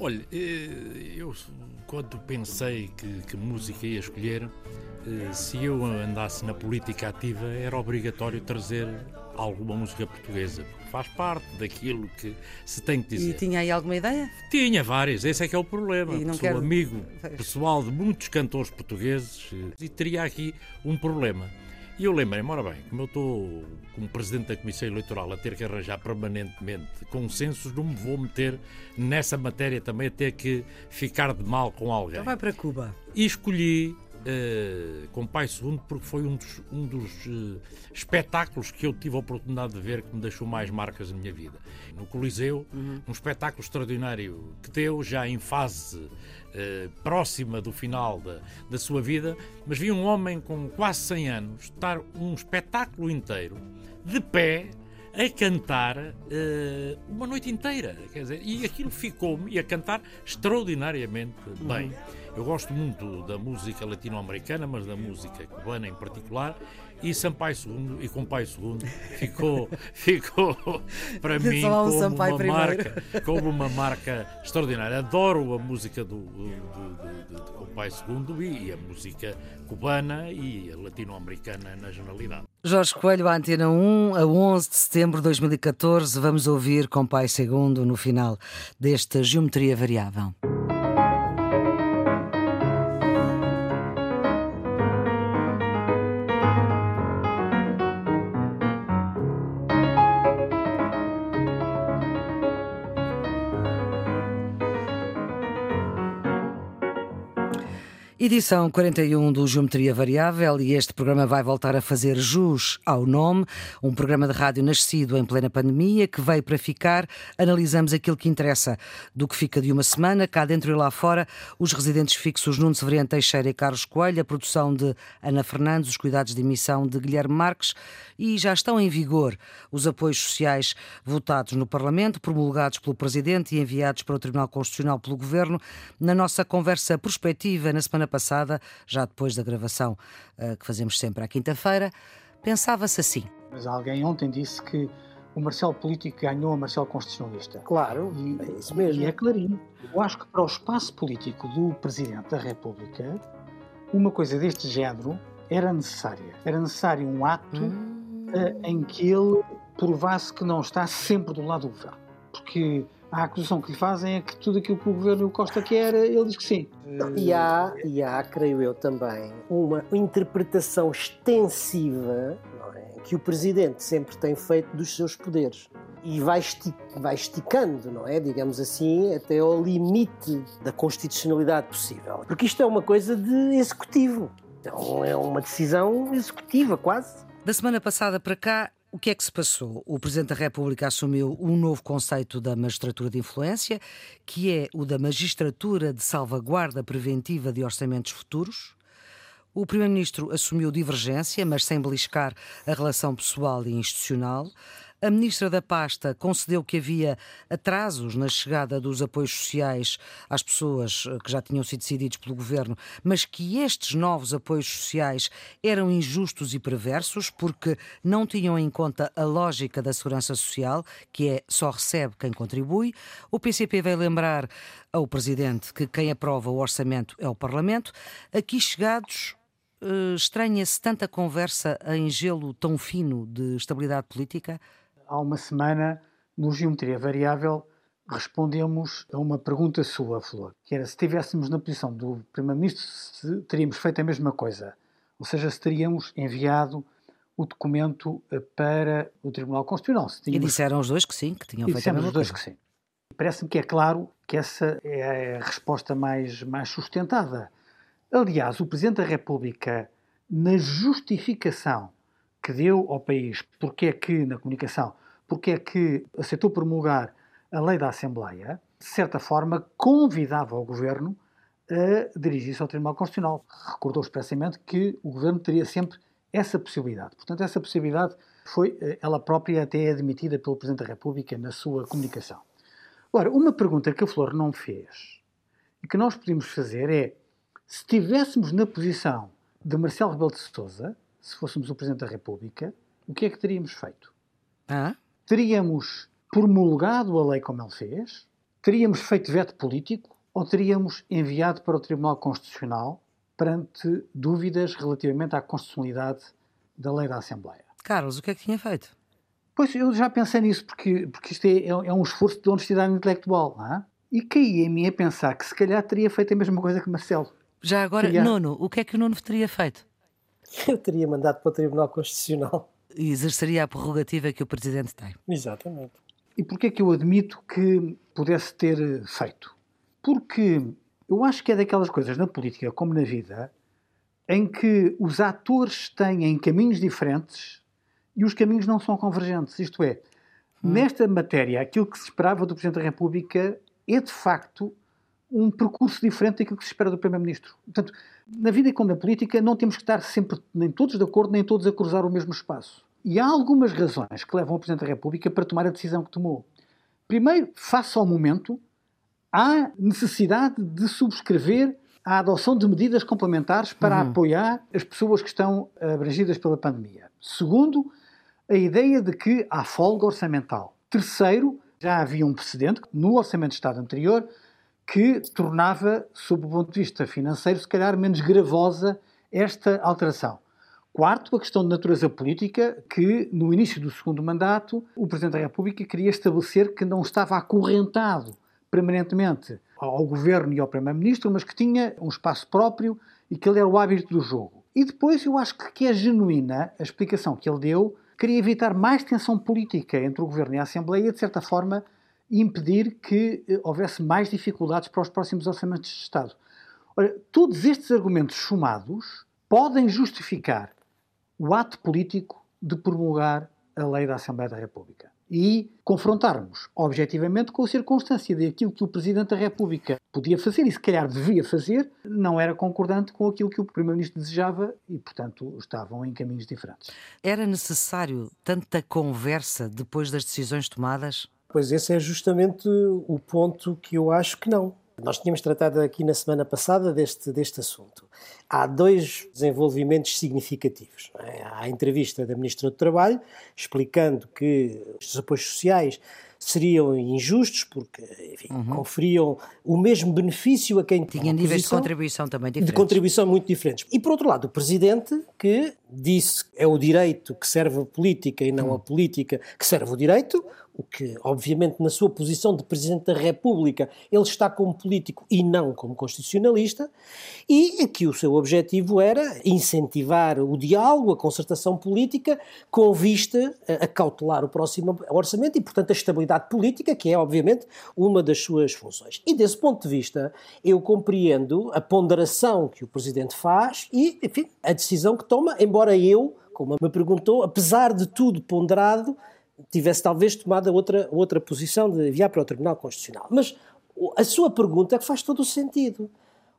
Olha, eh, eu quando pensei que, que música ia escolher, eh, se eu andasse na política ativa, era obrigatório trazer alguma música portuguesa, porque faz parte daquilo que se tem que dizer. E tinha aí alguma ideia? Tinha várias, esse é que é o problema. E não Sou quero- amigo pessoal de muitos cantores portugueses eh, e teria aqui um problema. E eu lembrei-me, ora bem, como eu estou como Presidente da Comissão Eleitoral a ter que arranjar permanentemente consensos, não me vou meter nessa matéria também a ter que ficar de mal com alguém. Então vai para Cuba. E escolhi eh, com Pai Segundo porque foi um dos, um dos eh, espetáculos que eu tive a oportunidade de ver que me deixou mais marcas na minha vida. No Coliseu, um espetáculo extraordinário que deu já em fase eh, próxima do final da, da sua vida, mas vi um homem com quase 100 anos estar um espetáculo inteiro de pé a cantar eh, uma noite inteira. Quer dizer, e aquilo ficou-me e a cantar extraordinariamente bem. Eu gosto muito da música latino-americana, mas da música cubana em particular. E Sampaio II e Compai II ficou, ficou para mim como Sampaio uma, primeiro. marca, como uma marca extraordinária. Adoro a música do, do, do, do, do Compai II e, e a música cubana e latino-americana na generalidade. Jorge Coelho, à Antena 1, a 11 de setembro de 2014. Vamos ouvir com Pai Segundo no final desta Geometria Variável. Edição 41 do Geometria Variável e este programa vai voltar a fazer jus ao nome, um programa de rádio nascido em plena pandemia que veio para ficar. Analisamos aquilo que interessa do que fica de uma semana, cá dentro e lá fora, os residentes fixos Nuno Severiano Teixeira e Carlos Coelho, a produção de Ana Fernandes, os cuidados de emissão de Guilherme Marques e já estão em vigor os apoios sociais votados no Parlamento, promulgados pelo Presidente e enviados para o Tribunal Constitucional pelo Governo. Na nossa conversa prospectiva na semana passada, já depois da gravação eh, que fazemos sempre à quinta-feira, pensava-se assim. Mas alguém ontem disse que o Marcelo político ganhou a Marcelo constitucionalista. Claro, E, é isso mesmo. e é clarinho. Eu acho que para o espaço político do Presidente da República, uma coisa deste género era necessária. Era necessário um ato eh, em que ele provasse que não está sempre do lado do governo. Porque a acusação que lhe fazem é que tudo aquilo que o governo Costa quer, ele diz que sim. E há, e há, creio eu também, uma interpretação extensiva não é, que o Presidente sempre tem feito dos seus poderes. E vai, esti- vai esticando, não é? Digamos assim, até ao limite da constitucionalidade possível. Porque isto é uma coisa de executivo. Então é uma decisão executiva, quase. Da semana passada para cá, o que é que se passou? O Presidente da República assumiu um novo conceito da magistratura de influência, que é o da magistratura de salvaguarda preventiva de orçamentos futuros. O Primeiro-Ministro assumiu divergência, mas sem beliscar a relação pessoal e institucional. A Ministra da Pasta concedeu que havia atrasos na chegada dos apoios sociais às pessoas eh, que já tinham sido decididos pelo Governo, mas que estes novos apoios sociais eram injustos e perversos porque não tinham em conta a lógica da segurança social, que é só recebe quem contribui. O PCP veio lembrar ao Presidente que quem aprova o orçamento é o Parlamento. Aqui chegados, eh, estranha-se tanta conversa em gelo tão fino de estabilidade política? Há uma semana, no Geometria Variável, respondemos a uma pergunta sua, Flor, que era se estivéssemos na posição do Primeiro-Ministro, se teríamos feito a mesma coisa. Ou seja, se teríamos enviado o documento eh, para o Tribunal Constitucional. Se E tínhamos disseram os dois que sim, que tinham feito a mesma os dois coisa. que sim. Parece-me que é claro que essa é a resposta mais, mais sustentada. Aliás, o Presidente da República, na justificação que deu ao país, porque é que, na comunicação, porque é que aceitou promulgar a lei da Assembleia, de certa forma convidava o Governo a dirigir-se ao Tribunal Constitucional. Recordou expressamente que o Governo teria sempre essa possibilidade. Portanto, essa possibilidade foi eh, ela própria até admitida pelo Presidente da República na sua comunicação. Ora, uma pergunta que a Flor não fez e que nós podemos fazer é se estivéssemos na posição de Marcelo Rebelo de Sousa, se fôssemos o Presidente da República, o que é que teríamos feito? Ah? Teríamos promulgado a lei como ele fez, teríamos feito veto político ou teríamos enviado para o Tribunal Constitucional perante dúvidas relativamente à constitucionalidade da lei da Assembleia. Carlos, o que é que tinha feito? Pois, eu já pensei nisso, porque, porque isto é, é um esforço de honestidade intelectual, não é? E caí em mim a pensar que se calhar teria feito a mesma coisa que Marcelo. Já agora. Nuno, o que é que o Nuno teria feito? Eu teria mandado para o Tribunal Constitucional. E exerceria a prerrogativa que o Presidente tem. Exatamente. E porquê é que eu admito que pudesse ter feito? Porque eu acho que é daquelas coisas na política, como na vida, em que os atores têm caminhos diferentes e os caminhos não são convergentes. Isto é, hum. nesta matéria, aquilo que se esperava do Presidente da República é de facto um percurso diferente daquilo que se espera do Primeiro-Ministro. Portanto, na vida como na política, não temos que estar sempre, nem todos de acordo, nem todos a cruzar o mesmo espaço. E há algumas razões que levam o Presidente da República para tomar a decisão que tomou. Primeiro, face ao momento, há necessidade de subscrever a adoção de medidas complementares para uhum. apoiar as pessoas que estão abrangidas pela pandemia. Segundo, a ideia de que há folga orçamental. Terceiro, já havia um precedente no Orçamento de Estado anterior que tornava, sob o ponto de vista financeiro, se calhar menos gravosa esta alteração. Quarto, a questão de natureza política, que no início do segundo mandato o Presidente da República queria estabelecer que não estava acorrentado permanentemente ao Governo e ao Primeiro-Ministro, mas que tinha um espaço próprio e que ele era o hábito do jogo. E depois eu acho que é genuína a explicação que ele deu, queria evitar mais tensão política entre o Governo e a Assembleia de certa forma, impedir que eh, houvesse mais dificuldades para os próximos orçamentos de Estado. Ora, todos estes argumentos somados podem justificar o ato político de promulgar a lei da Assembleia da República e confrontarmos objetivamente com a circunstância de aquilo que o Presidente da República podia fazer e se calhar devia fazer, não era concordante com aquilo que o Primeiro-Ministro desejava e, portanto, estavam em caminhos diferentes. Era necessário tanta conversa depois das decisões tomadas? Pois esse é justamente o ponto que eu acho que não. Nós tínhamos tratado aqui na semana passada deste, deste assunto. Há dois desenvolvimentos significativos. É? Há a entrevista da Ministra do Trabalho, explicando que os apoios sociais seriam injustos porque enfim, uhum. conferiam o mesmo benefício a quem tinha níveis de contribuição também diferentes. De contribuição muito diferentes. E por outro lado, o presidente que disse que é o direito que serve a política e não uhum. a política que serve o direito, o que, obviamente, na sua posição de Presidente da República, ele está como político e não como constitucionalista, e que o seu objetivo era incentivar o diálogo, a concertação política, com vista a cautelar o próximo orçamento e, portanto, a estabilidade política, que é, obviamente, uma das suas funções. E, desse ponto de vista, eu compreendo a ponderação que o Presidente faz e, enfim, a decisão que toma, embora eu, como me perguntou, apesar de tudo ponderado, tivesse talvez tomado outra, outra posição de enviar para o Tribunal Constitucional. Mas a sua pergunta é faz todo o sentido.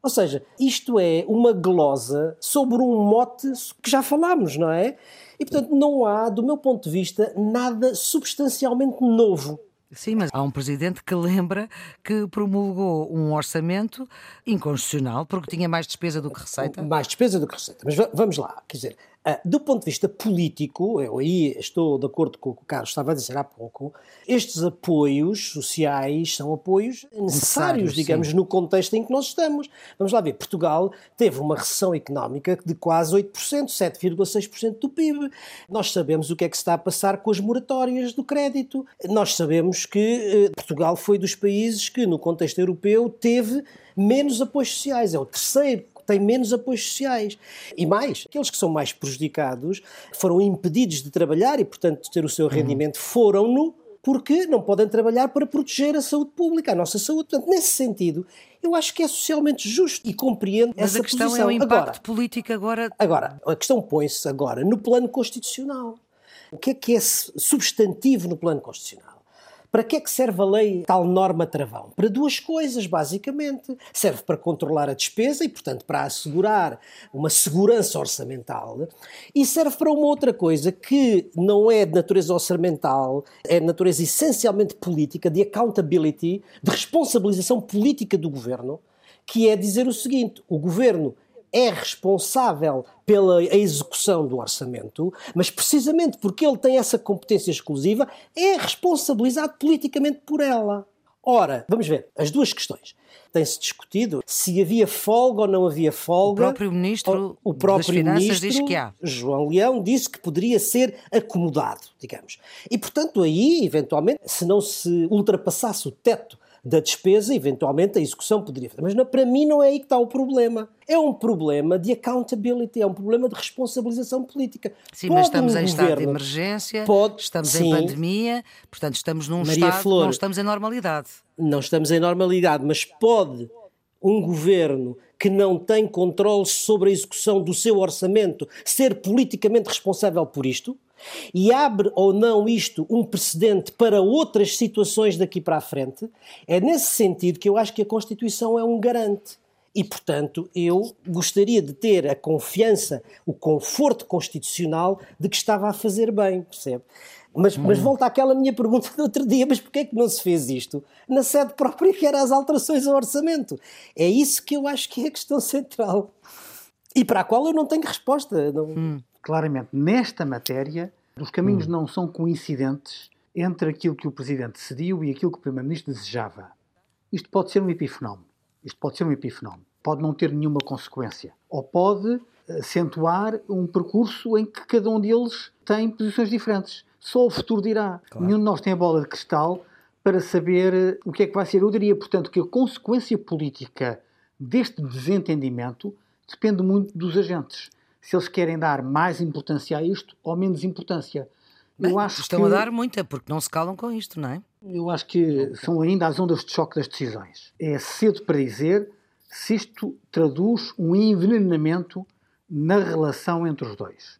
Ou seja, isto é uma glosa sobre um mote que já falámos, não é? E, portanto, não há, do meu ponto de vista, nada substancialmente novo. Sim, mas há um presidente que lembra que promulgou um orçamento inconstitucional porque tinha mais despesa do que receita. Mais despesa do que receita. Mas vamos lá, quer dizer, do ponto de vista político, eu aí estou de acordo com o que o Carlos estava a dizer há pouco, estes apoios sociais são apoios necessários, digamos, sim. no contexto em que nós estamos. Vamos lá ver, Portugal teve uma recessão económica de quase 8%, 7,6% do PIB. Nós sabemos o que é que se está a passar com as moratórias do crédito. Nós sabemos que eh, Portugal foi dos países que, no contexto europeu, teve menos apoios sociais. É o terceiro têm menos apoios sociais. E mais, aqueles que são mais prejudicados foram impedidos de trabalhar e, portanto, de ter o seu uhum. rendimento, foram-no porque não podem trabalhar para proteger a saúde pública, a nossa saúde. Portanto, nesse sentido, eu acho que é socialmente justo e compreendo Mas essa a questão posição. é o impacto agora, político agora. Agora, a questão põe-se agora no plano constitucional. O que é que é substantivo no plano constitucional? Para que é que serve a lei tal norma travão? Para duas coisas, basicamente. Serve para controlar a despesa e, portanto, para assegurar uma segurança orçamental e serve para uma outra coisa que não é de natureza orçamental, é de natureza essencialmente política, de accountability, de responsabilização política do governo, que é dizer o seguinte: o governo é responsável pela execução do orçamento, mas precisamente porque ele tem essa competência exclusiva, é responsabilizado politicamente por ela. Ora, vamos ver, as duas questões. Tem-se discutido se havia folga ou não havia folga. O próprio ministro, o próprio das Finanças ministro, diz que há. João Leão disse que poderia ser acomodado, digamos. E, portanto, aí, eventualmente, se não se ultrapassasse o teto da despesa, eventualmente a execução poderia fazer. Mas não, para mim não é aí que está o problema. É um problema de accountability, é um problema de responsabilização política. Sim, Pode mas estamos um em governo, estado de emergência, pode, estamos sim, em pandemia, portanto estamos num Maria estado, Flor. não estamos em normalidade. não estamos em normalidade, mas pode um governo que não tem controle sobre a execução do seu orçamento ser politicamente responsável por isto? E abre ou não isto um precedente para outras situações daqui para a frente? É nesse sentido que eu acho que a Constituição é um garante. E, portanto, eu gostaria de ter a confiança, o conforto constitucional de que estava a fazer bem, percebe? Mas, mas volta àquela minha pergunta do outro dia, mas porquê é que não se fez isto na sede própria que era as alterações ao orçamento? É isso que eu acho que é a questão central. E para a qual eu não tenho resposta. Não... Claramente, nesta matéria, os caminhos não são coincidentes entre aquilo que o Presidente decidiu e aquilo que o Primeiro-Ministro desejava. Isto pode ser um epifenómeno. Isto pode ser um epifenómeno. Pode não ter nenhuma consequência. Ou pode acentuar um percurso em que cada um deles tem posições diferentes. Só o futuro dirá. Nenhum de nós tem a bola de cristal para saber eh, o que é que vai ser. Eu diria, portanto, que a consequência política deste desentendimento depende muito dos agentes. Se eles querem dar mais importância a isto ou menos importância. Bem, eu acho estão que, a dar muita, porque não se calam com isto, não é? Eu acho que são ainda as ondas de choque das decisões. É cedo para dizer se isto traduz um envenenamento na relação entre os dois.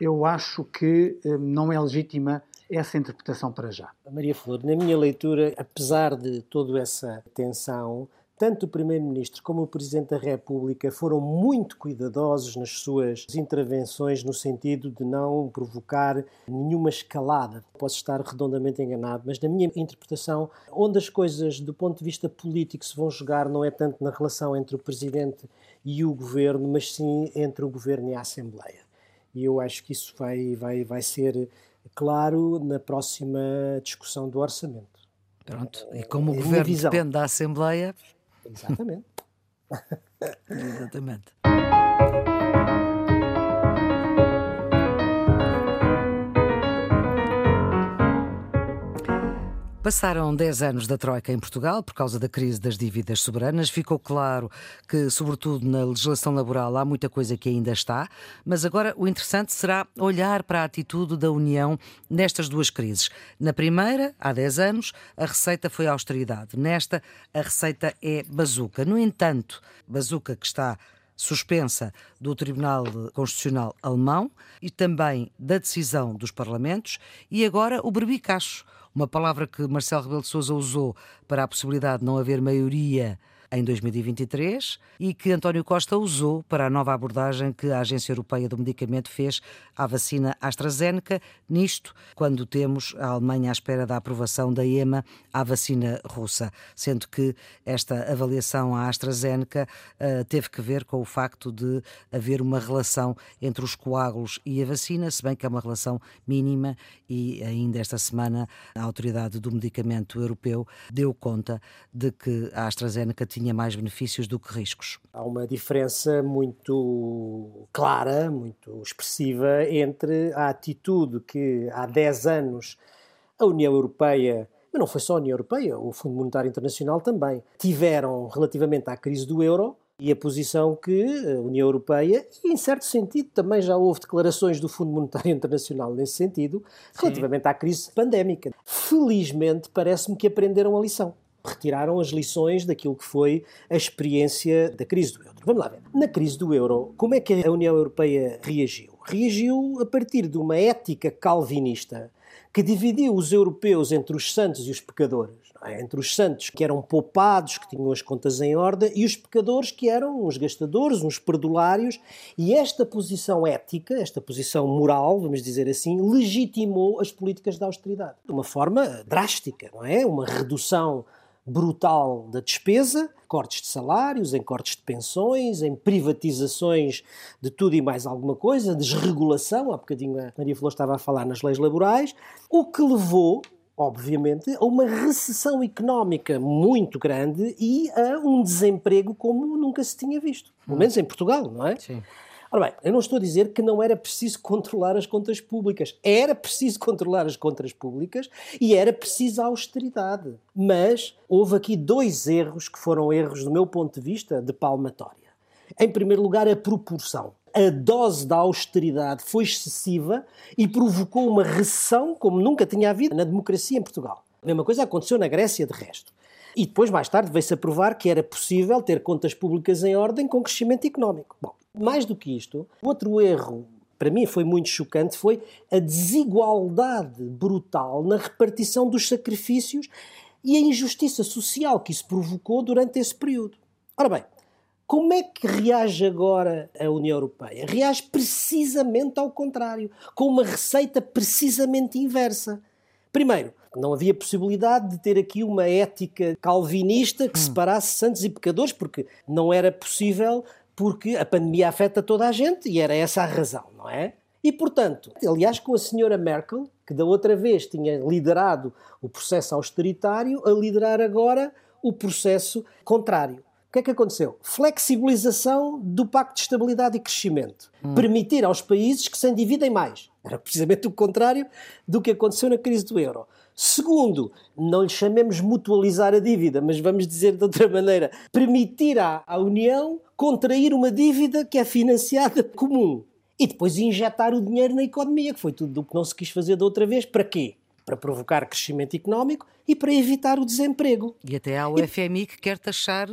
Eu acho que eh, não é legítima essa interpretação para já. Maria Flor, na minha leitura, apesar de toda essa tensão, tanto o Primeiro-Ministro como o Presidente da República foram muito cuidadosos nas suas intervenções no sentido de não provocar nenhuma escalada. Posso estar redondamente enganado, mas na minha interpretação, onde as coisas do ponto de vista político se vão jogar não é tanto na relação entre o Presidente e o Governo, mas sim entre o Governo e a Assembleia. E eu acho que isso vai, vai, vai ser claro na próxima discussão do orçamento. Pronto. E como o É minha governo depende da Assembleia, Exatamente. exatamente. Passaram 10 anos da Troika em Portugal por causa da crise das dívidas soberanas. Ficou claro que, sobretudo na legislação laboral, há muita coisa que ainda está, mas agora o interessante será olhar para a atitude da União nestas duas crises. Na primeira, há 10 anos, a receita foi a austeridade. Nesta, a receita é bazuca. No entanto, bazuca que está suspensa do Tribunal Constitucional Alemão e também da decisão dos Parlamentos e agora o berbicacho, uma palavra que Marcelo Rebelo de Sousa usou para a possibilidade de não haver maioria em 2023 e que António Costa usou para a nova abordagem que a Agência Europeia do Medicamento fez à vacina AstraZeneca, nisto quando temos a Alemanha à espera da aprovação da EMA à vacina russa, sendo que esta avaliação à AstraZeneca uh, teve que ver com o facto de haver uma relação entre os coágulos e a vacina, se bem que é uma relação mínima e ainda esta semana a Autoridade do Medicamento Europeu deu conta de que a AstraZeneca tinha mais benefícios do que riscos. Há uma diferença muito clara, muito expressiva entre a atitude que há 10 anos a União Europeia, mas não foi só a União Europeia, o Fundo Monetário Internacional também, tiveram relativamente à crise do euro e a posição que a União Europeia, e em certo sentido também já houve declarações do Fundo Monetário Internacional nesse sentido, relativamente à crise pandémica. Felizmente, parece-me que aprenderam a lição retiraram as lições daquilo que foi a experiência da crise do euro. Vamos lá ver. Na crise do euro, como é que a União Europeia reagiu? Reagiu a partir de uma ética calvinista que dividiu os europeus entre os santos e os pecadores. É? Entre os santos que eram poupados, que tinham as contas em ordem, e os pecadores que eram uns gastadores, uns perdulários. E esta posição ética, esta posição moral, vamos dizer assim, legitimou as políticas de austeridade. De uma forma drástica, não é? Uma redução brutal da despesa, cortes de salários, em cortes de pensões, em privatizações de tudo e mais alguma coisa, desregulação, há bocadinho a Maria Flor estava a falar nas leis laborais, o que levou obviamente, a uma recessão económica muito grande e a um desemprego como nunca se tinha visto. Pelo menos em Portugal, não é? Sim. Ora bem, eu não estou a dizer que não era preciso controlar as contas públicas. Era preciso controlar as contas públicas e era preciso austeridade. Mas houve aqui dois erros que foram erros, do meu ponto de vista, de palmatória. Em primeiro lugar, a proporção. A dose da austeridade foi excessiva e provocou uma recessão como nunca tinha havido na democracia em Portugal. A mesma coisa aconteceu na Grécia, de resto. E depois, mais tarde, veio-se a provar que era possível ter contas públicas em ordem com crescimento económico. Bom, mais do que isto, outro erro, para mim foi muito chocante, foi a desigualdade brutal na repartição dos sacrifícios e a injustiça social que isso provocou durante esse período. Ora bem, como é que reage agora a União Europeia? Reage precisamente ao contrário, com uma receita precisamente inversa. Primeiro, não havia possibilidade de ter aqui uma ética calvinista que separasse santos e pecadores, porque não era possível, porque a pandemia afeta toda a gente e era essa a razão, não é? E, portanto, aliás, com a senhora Merkel, que da outra vez tinha liderado o processo austeritário, a liderar agora o processo contrário. O que é que aconteceu? Flexibilização do Pacto de Estabilidade e Crescimento. Hum. Permitir aos países que se endividem mais. Era precisamente o contrário do que aconteceu na crise do euro. Segundo, não lhe chamemos mutualizar a dívida, mas vamos dizer de outra maneira, permitir à, à União contrair uma dívida que é financiada comum. E depois injetar o dinheiro na economia, que foi tudo o que não se quis fazer da outra vez. Para quê? Para provocar crescimento económico e para evitar o desemprego. E até há o e... FMI que quer taxar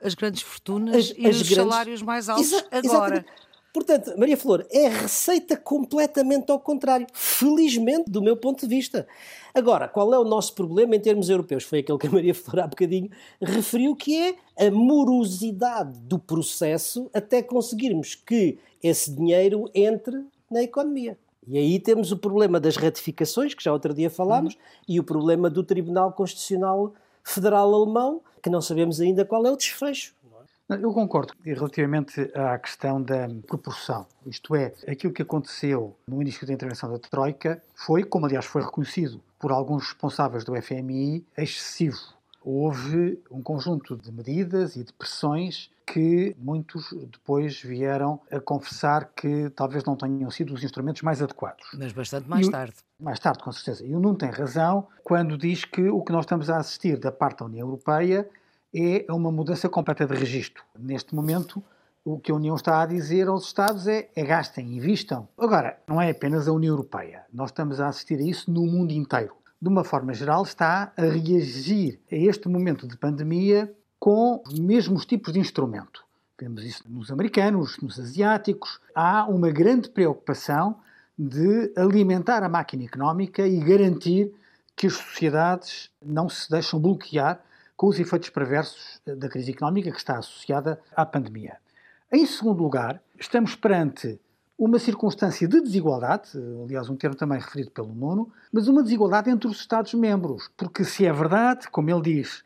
as grandes fortunas as, e as os grandes... salários mais altos Exa agora. Exatamente. Portanto, Maria Flor, é receita completamente ao contrário. Felizmente, do meu ponto de vista. Agora, qual é o nosso problema em termos europeus? Foi aquele que a Maria Flor há bocadinho referiu, que é a morosidade do processo até conseguirmos que esse dinheiro entre na economia. E aí temos o problema das ratificações, que já outro dia falámos, uhum. e o problema do Tribunal Constitucional Federal Alemão, que não sabemos ainda qual é o desfecho. Eu concordo relativamente à questão da proporção. Isto é, aquilo que aconteceu no início da intervenção da Troika foi, como aliás foi reconhecido por alguns responsáveis do FMI, excessivo. Houve um conjunto de medidas e de pressões que muitos depois vieram a confessar que talvez não tenham sido os instrumentos mais adequados. Mas bastante mais tarde. Mais tarde, com certeza. E o Nuno tem razão quando diz que o que nós estamos a assistir da parte da União Europeia é uma mudança completa de registro. Neste momento, o que a União está a dizer aos Estados é, é gastem, invistam. Agora, não é apenas a União Europeia. Nós estamos a assistir a isso no mundo inteiro. De uma forma geral, está a reagir a este momento de pandemia com os mesmos tipos de instrumento. Vemos isso nos americanos, nos asiáticos. Há uma grande preocupação de alimentar a máquina económica e garantir que as sociedades não se deixam bloquear com os efeitos perversos da crise económica que está associada à pandemia. Em segundo lugar, estamos perante uma circunstância de desigualdade, aliás, um termo também referido pelo Nuno, mas uma desigualdade entre os Estados-membros. Porque se é verdade, como ele diz,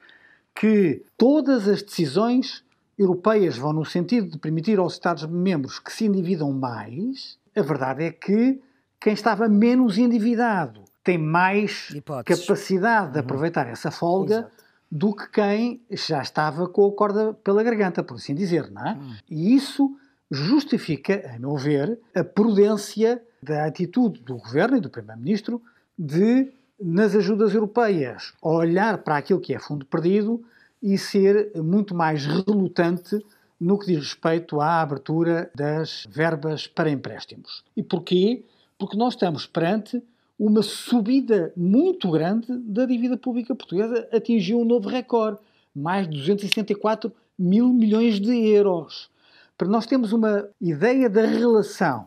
que todas as decisões europeias vão no sentido de permitir aos Estados-membros que se endividam mais, a verdade é que quem estava menos endividado tem mais Hipóteses. capacidade de uhum. aproveitar essa folga Exato do que quem já estava com a corda pela garganta, por assim dizer, não é? Hum. E isso justifica, a meu ver, a prudência da atitude do governo e do primeiro-ministro de, nas ajudas europeias, olhar para aquilo que é fundo perdido e ser muito mais relutante no que diz respeito à abertura das verbas para empréstimos. E porquê? Porque nós estamos perante uma subida muito grande da dívida pública portuguesa, atingiu um novo recorde, mais de 274 mil milhões de euros. Para nós termos uma ideia da relação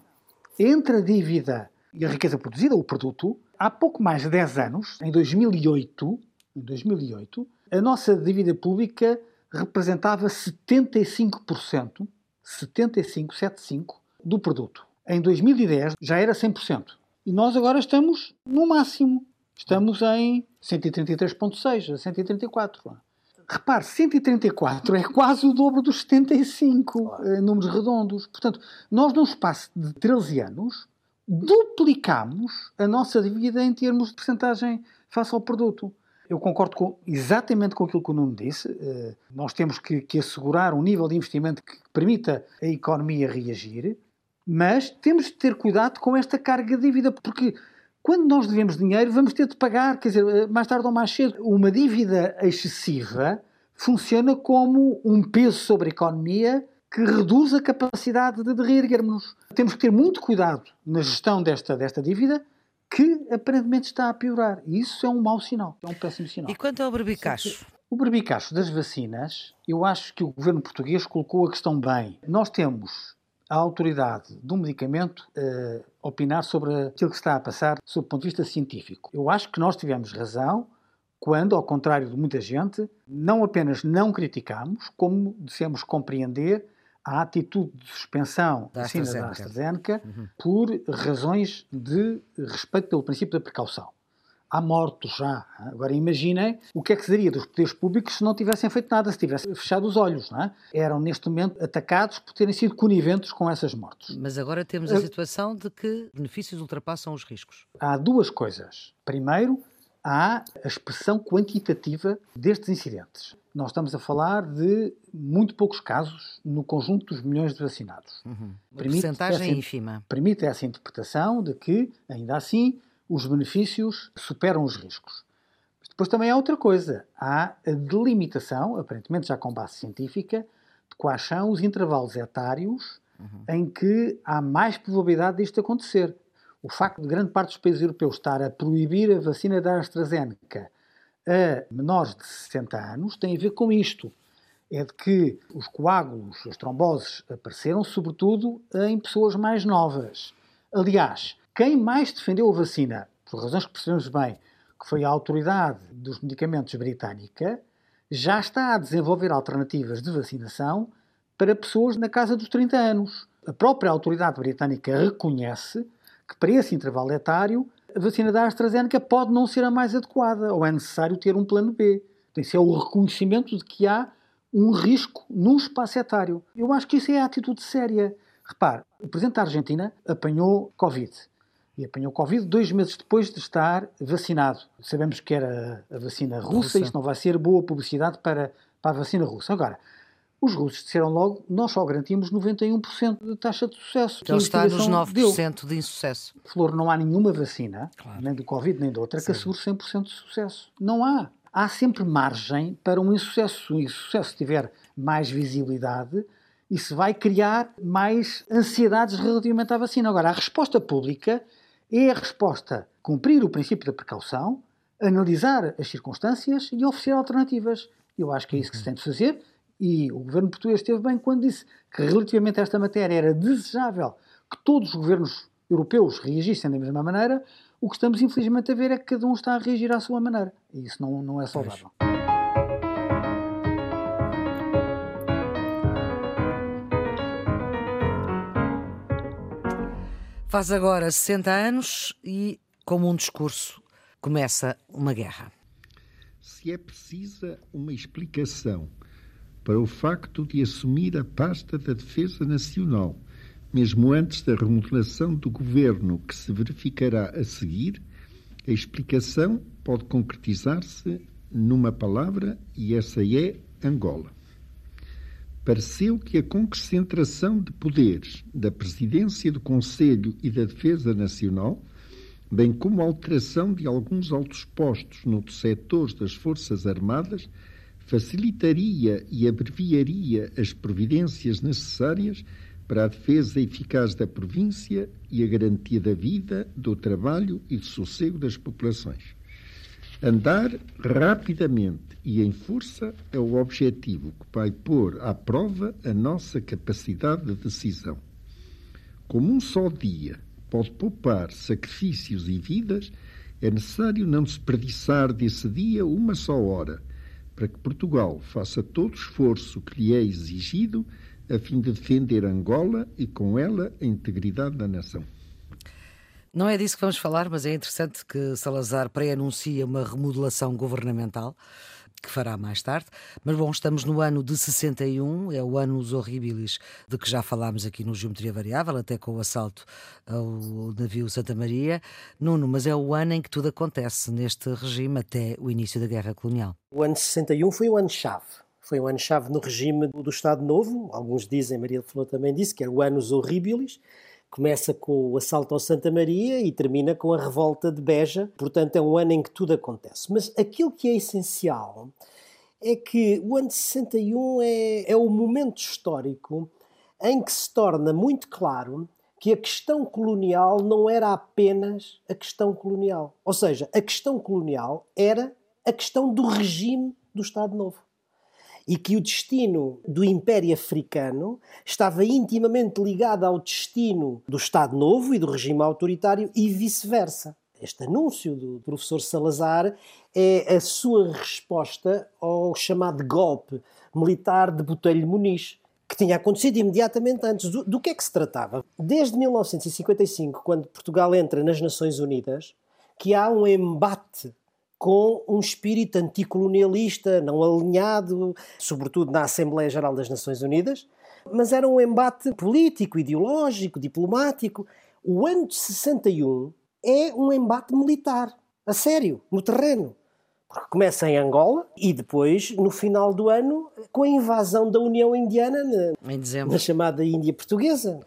entre a dívida e a riqueza produzida, o produto, há pouco mais de 10 anos, em 2008, em 2008 a nossa dívida pública representava 75%, 75, 75 do produto. Em 2010 já era 100%. E nós agora estamos no máximo. Estamos em 133,6 a 134. Repare, 134 é quase o dobro dos 75 claro. em números redondos. Portanto, nós, num espaço de 13 anos, duplicamos a nossa dívida em termos de percentagem face ao produto. Eu concordo com, exatamente com aquilo que o Nuno disse. Uh, nós temos que, que, assegurar um nível de investimento que permita a economia reagir, mas temos de ter cuidado com esta carga de dívida, porque quando nós devemos dinheiro, vamos ter de pagar, quer dizer, eh, mais tarde ou mais cedo. Uma dívida excessiva funciona como um peso sobre a economia que reduz a capacidade de, de reerguermos. Temos que ter muito cuidado na gestão desta, desta dívida, que aparentemente está a piorar. E isso é um mau sinal, é um péssimo sinal. E quanto ao berbicacho? O berbicacho das vacinas, eu acho que o governo português colocou a questão bem. Nós temos a autoridade do medicamento uh, opinar sobre aquilo que está a passar sob o ponto de vista científico. Eu acho que nós tivemos razão quando, ao contrário de muita gente, não apenas não criticamos, como dissemos compreender a atitude de suspensão da vacina da AstraZeneca uhum. por razões de respeito pelo princípio da precaução. Há mortos já. Agora imaginem o que é que seria dos poderes públicos se não tivessem feito nada, se tivessem fechado os olhos. Não é? Eram, neste momento, atacados por terem sido coniventes com essas mortes. Mas agora temos a eh, situação de que benefícios ultrapassam os riscos. Há duas coisas. Primeiro, há a expressão quantitativa destes incidentes. Nós estamos a falar de muito poucos casos no conjunto dos milhões de vacinados. Uhum. Permite porcentagem essa, ínfima. Permite essa interpretação de que, ainda assim, os benefícios superam os riscos. Mas depois também há outra coisa. Há a delimitação, aparentemente já com base científica, de quais são os intervalos etários uhum. em que há mais probabilidade disto acontecer. O facto de grande parte dos países europeus estar a proibir a vacina da AstraZeneca a menores de 60 anos tem a ver com isto. É de que os coágulos, as tromboses, apareceram sobretudo em pessoas mais novas. Aliás, quem mais defendeu a vacina, por razões que percebemos bem, que foi a autoridade dos medicamentos britânica, já está a desenvolver alternativas de vacinação para pessoas na casa dos 30 anos. A própria autoridade britânica reconhece que para esse intervalo etário a vacina da AstraZeneca pode não ser a mais adequada ou é necessário ter um plano B. Tem ser o reconhecimento de que há um risco num espaço etário. Eu acho que isso é a atitude séria. Repare, o Presidente da Argentina apanhou Covid. E apanhou Covid dois meses depois de estar vacinado. Sabemos que era a vacina russa, russa. isto não vai ser boa publicidade para, para a vacina russa. Agora, os russos disseram logo, nós só garantimos 91% de taxa de sucesso. Então está nos 9% deu. de insucesso. Flor, não há nenhuma vacina, claro. nem do Covid nem de outra, Sim. que assegure 100% de sucesso. Não há. Há sempre margem para um insucesso. Se o insucesso tiver mais visibilidade, isso vai criar mais ansiedades relativamente à vacina. Agora, a resposta pública é a resposta cumprir o princípio da precaução, analisar as circunstâncias e oferecer alternativas. Eu acho que é isso que se tem de fazer e o governo português esteve bem quando disse que, relativamente a esta matéria, era desejável que todos os governos europeus reagissem da mesma maneira. O que estamos, infelizmente, a ver é que cada um está a reagir à sua maneira. E isso não, não é saudável. Faz agora 60 anos e, como um discurso, começa uma guerra. Se é precisa uma explicação para o facto de assumir a pasta da Defesa Nacional, mesmo antes da remodelação do governo que se verificará a seguir, a explicação pode concretizar-se numa palavra e essa é Angola. Pareceu que a concentração de poderes da Presidência do Conselho e da Defesa Nacional, bem como a alteração de alguns altos postos no setor das Forças Armadas, facilitaria e abreviaria as providências necessárias para a defesa eficaz da província e a garantia da vida, do trabalho e do sossego das populações. Andar rapidamente e em força é o objetivo que vai pôr à prova a nossa capacidade de decisão. Como um só dia pode poupar sacrifícios e vidas, é necessário não desperdiçar desse dia uma só hora para que Portugal faça todo o esforço que lhe é exigido a fim de defender Angola e com ela a integridade da nação. Não é disso que vamos falar, mas é interessante que Salazar pré-anuncia uma remodelação governamental que fará mais tarde. Mas bom, estamos no ano de 61, é o Annus Horribilis, de que já falámos aqui no Geometria Variável, até com o assalto ao navio Santa Maria. Nuno, mas é o ano em que tudo acontece neste regime até o início da Guerra Colonial. O ano 61 foi o ano-chave. Foi o ano-chave no regime do Estado Novo. Alguns dizem, Maria de Flor também disse, que era o Annus Horribilis começa com o assalto ao Santa Maria e termina com a revolta de Beja. Portanto, é um ano em que tudo acontece. Mas aquilo que é essencial é que o ano de 61 é, é o momento histórico em que se torna muito claro que a questão colonial não era apenas a questão colonial. Ou seja, a questão colonial era a questão do regime do Estado Novo e que o destino do Império Africano estava intimamente ligado ao destino do Estado Novo e do regime autoritário e vice-versa. Este anúncio do professor Salazar é a sua resposta ao chamado golpe militar de Botelho Muniz, que tinha acontecido imediatamente antes. Do, do que é que se tratava? Desde 1955, quando Portugal entra nas Nações Unidas, que há um embate com um espírito anticolonialista, não alinhado, sobretudo na Assembleia Geral das Nações Unidas, mas era um embate político, ideológico, diplomático. O ano de 61 é um embate militar, a sério, no terreno. Porque começa em Angola e depois, no final do ano, com a invasão da União Indiana na, na chamada Índia Portuguesa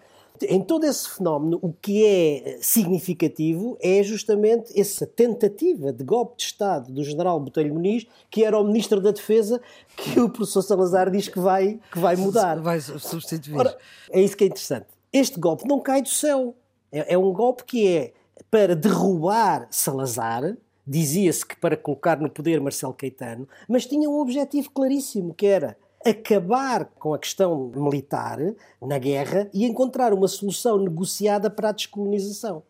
em todo esse fenómeno, o que é significativo é justamente essa tentativa de golpe de Estado do general Botelho Muniz, que era o ministro da Defesa, que o professor Salazar diz que vai, que vai mudar. Vai substituir. Ora, é isso que é interessante. Este golpe não cai do céu. É, é um golpe que é para derrubar Salazar, dizia-se que para colocar no poder Marcelo Caetano, mas tinha um objetivo claríssimo, que era acabar com a questão militar na guerra e encontrar uma solução negociada para a descolonização.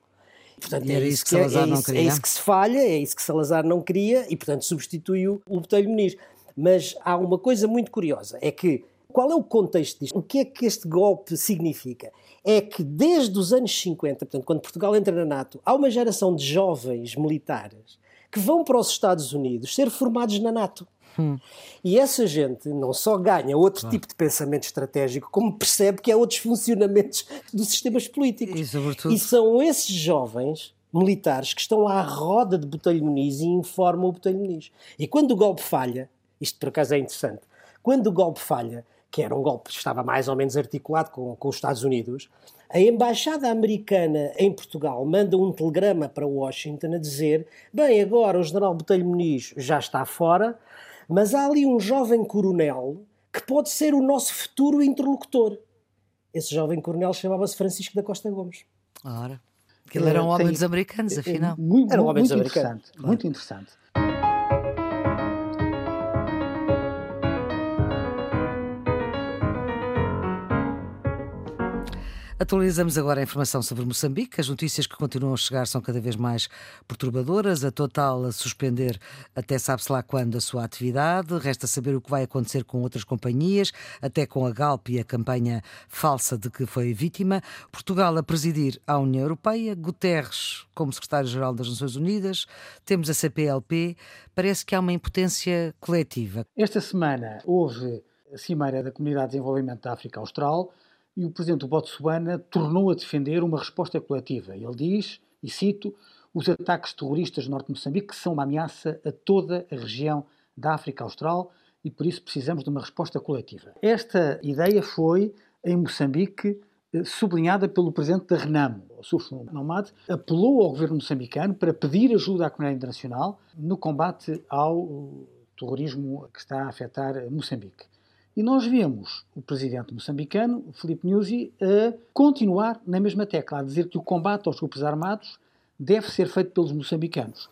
Portanto, é isso, que, Salazar é, não queria. é isso que se falha, é isso que Salazar não queria e, portanto, substituiu o Botelho Muniz. Mas há uma coisa muito curiosa, é que qual é o contexto disto? O que é que este golpe significa? É que desde os anos 50, portanto, quando Portugal entra na NATO, há uma geração de jovens militares que vão para os Estados Unidos ser formados na NATO. Hum. E essa gente não só ganha outro ah. tipo de pensamento estratégico, como percebe que há outros funcionamentos dos sistemas políticos. E, sobretudo... e são esses jovens militares que estão à roda de Botelho Muniz e informam o Botelho Muniz. E quando o golpe falha, isto por acaso é interessante, quando o golpe falha, que era um golpe que estava mais ou menos articulado com, com os Estados Unidos, a embaixada americana em Portugal manda um telegrama para Washington a dizer: bem, agora o general Botelho Muniz já está fora, mas há ali um jovem coronel que pode ser o nosso futuro interlocutor. Esse jovem coronel chamava-se Francisco da Costa Gomes. Ora, que ele era um homem dos americanos, afinal. Muito, era um homem muito dos interessante, americanos. Claro. Muito interessante. Atualizamos agora a informação sobre Moçambique. As notícias que continuam a chegar são cada vez mais perturbadoras. A Total a suspender até sabe-se lá quando a sua atividade. Resta saber o que vai acontecer com outras companhias, até com a Galp e a campanha falsa de que foi vítima. Portugal a presidir a União Europeia. Guterres como secretário-geral das Nações Unidas. Temos a CPLP. Parece que há uma impotência coletiva. Esta semana houve a Cimeira da Comunidade de Desenvolvimento da África Austral e o presidente Botsuana tornou a defender uma resposta coletiva. Ele diz, e cito, os ataques terroristas no norte de Moçambique são uma ameaça a toda a região da África Austral e por isso precisamos de uma resposta coletiva. Esta ideia foi, em Moçambique, eh, sublinhada pelo presidente da RENAM, o Sufo Nomad, apelou ao governo moçambicano para pedir ajuda à comunidade internacional no combate ao terrorismo que está a afetar Moçambique. E nós vemos o presidente moçambicano, Filipe Nyusi, a continuar na mesma tecla, a dizer que o combate aos grupos armados deve ser feito pelos moçambicanos.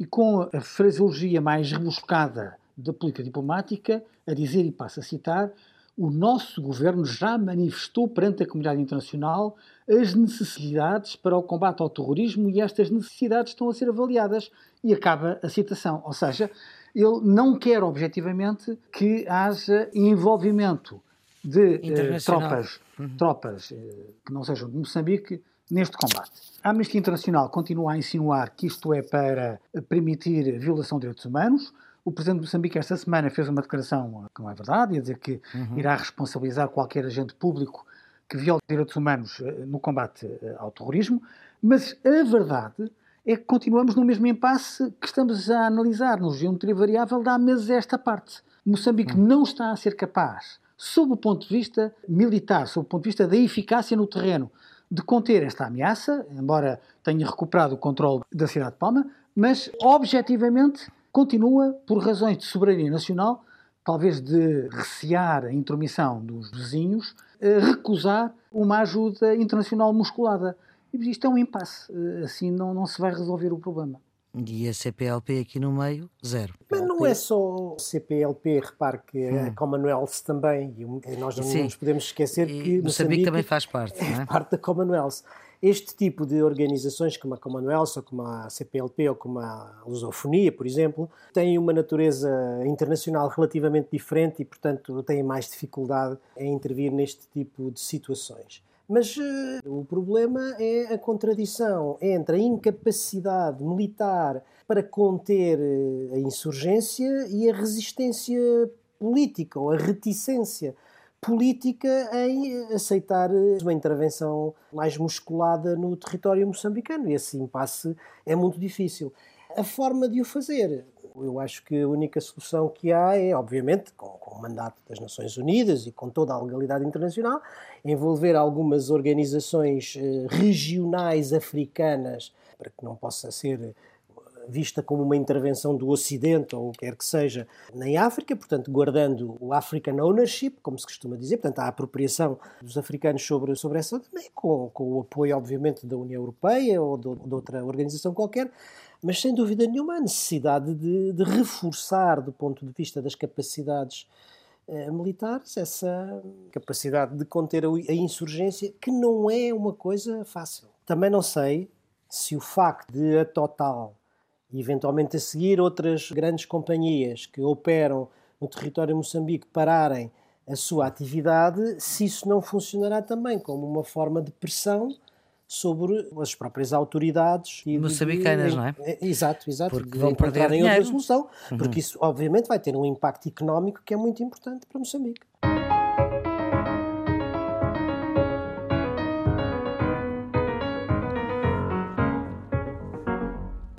E com a fraseologia mais rebuscada da política diplomática, a dizer, e passo a citar, o nosso governo já manifestou perante a comunidade internacional as necessidades para o combate ao terrorismo e estas necessidades estão a ser avaliadas. E acaba a citação. Ou seja, ele não quer objetivamente que haja envolvimento de eh, tropas, uhum. tropas eh, que não sejam de Moçambique neste combate. A Amnistia Internacional continua a insinuar que isto é para permitir violação de direitos humanos. O presidente de Moçambique esta semana fez uma declaração que não é verdade, ia dizer que uhum. irá responsabilizar qualquer agente público que viola direitos humanos eh, no combate eh, ao terrorismo, mas a verdade é que continuamos no mesmo impasse que estamos a analisar no geometria variável há meses esta parte. Moçambique uhum. não está a ser capaz, sob o ponto de vista militar, sob o ponto de vista da eficácia no terreno, de conter esta ameaça, embora tenha recuperado o controle da cidade de Palma, mas objetivamente continua, por razões de soberania nacional, talvez de recear a intromissão dos vizinhos, recusar uma ajuda internacional musculada. Isto é um impasse. Assim não, não se vai resolver o problema. E a CPLP aqui no meio, zero. Mas não é só CPLP, repare que hum. a Commonwealth também, e nós não Sim. nos podemos esquecer e que Moçambique, Moçambique também faz parte. É, é parte da Commonwealth. Este tipo de organizações, como a Commonwealth, ou como a CPLP, ou como a Lusofonia, por exemplo, têm uma natureza internacional relativamente diferente e, portanto, têm mais dificuldade em intervir neste tipo de situações. Mas uh, o problema é a contradição entre a incapacidade militar para conter uh, a insurgência e a resistência política ou a reticência política em aceitar uma intervenção mais musculada no território moçambicano. E esse impasse é muito difícil. A forma de o fazer, eu acho que a única solução que há é, obviamente, com, com, o mandato das Nações Unidas e com toda a legalidade internacional, envolver algumas organizações eh, regionais africanas para que não possa ser vista como uma intervenção do Ocidente ou o que quer que seja em África, portanto, guardando o African Ownership, como se costuma dizer, portanto, a apropriação dos africanos sobre, sobre essa, também com, com o apoio, obviamente, da União Europeia ou de, de outra organização qualquer, mas sem dúvida nenhuma a necessidade de, de reforçar, do ponto de vista das capacidades eh, militares, essa capacidade de conter a, a insurgência, que não é uma coisa fácil. Também não sei se o facto de a Total e eventualmente a seguir outras grandes companhias que operam no território de Moçambique pararem a sua atividade, se isso não funcionará também como uma forma de pressão sobre as próprias autoridades moçambicanas, não é? é? Exato, exato. Porque vão perder em outra solução, uhum. porque isso obviamente vai ter um impacto económico que é muito importante para Moçambique.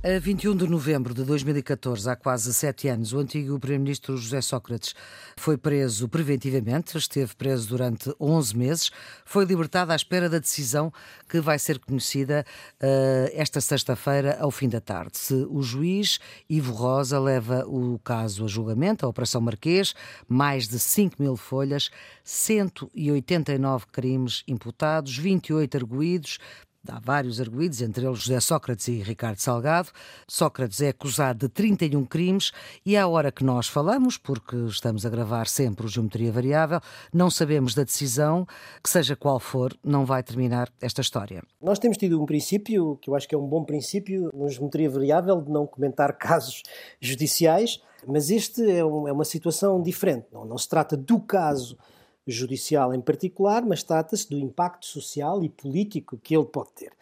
A 21 de novembro de 2014, há quase sete anos, o antigo Primeiro-Ministro José Sócrates foi preso preventivamente, esteve preso durante 11 meses, foi libertado à espera da decisão que vai ser conhecida uh, esta sexta-feira, ao fim da tarde. Se o juiz Ivo Rosa leva o caso a julgamento, a Operação Marquês, mais de 5 mil folhas, 189 crimes imputados, 28 arguídos, Há vários arguídos, entre eles José Sócrates e Ricardo Salgado. Sócrates é acusado de 31 crimes e à hora que nós falamos, porque estamos a gravar sempre o Geometria Variável, não sabemos da decisão, que seja qual for, não vai terminar esta história. Nós temos tido um princípio, que eu acho que é um bom princípio, no Geometria Variável, de não comentar casos judiciais, mas este é, um, é uma situação diferente. Não, não se trata do caso judicial em particular, mas trata-se do impacto social e político que ele pode ter.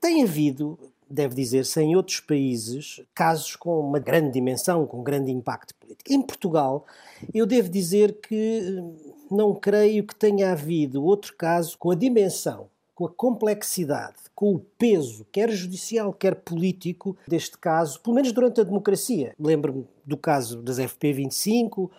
Tem havido, deve dizer-se, em outros países, casos com uma grande dimensão, com grande impacto político. Em Portugal, eu devo dizer que eh, não creio que tenha havido outro caso com a dimensão, com a complexidade, com o peso, quer judicial, quer político, deste caso, pelo menos durante a democracia. Lembro-me do caso das FP25, o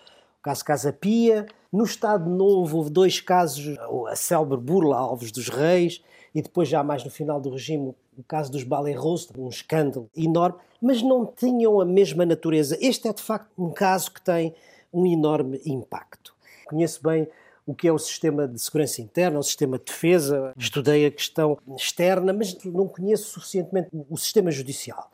caso Casa Pia, no Estado Novo houve dois casos, a célebre burla Alves dos Reis e depois já mais no final do regime o caso dos Balerros, um escândalo enorme, mas não tinham a mesma natureza. Este é de facto um caso que tem um enorme impacto. Conheço bem o que é o sistema de segurança interna, o sistema de defesa, estudei a questão externa, mas não conheço suficientemente o sistema judicial.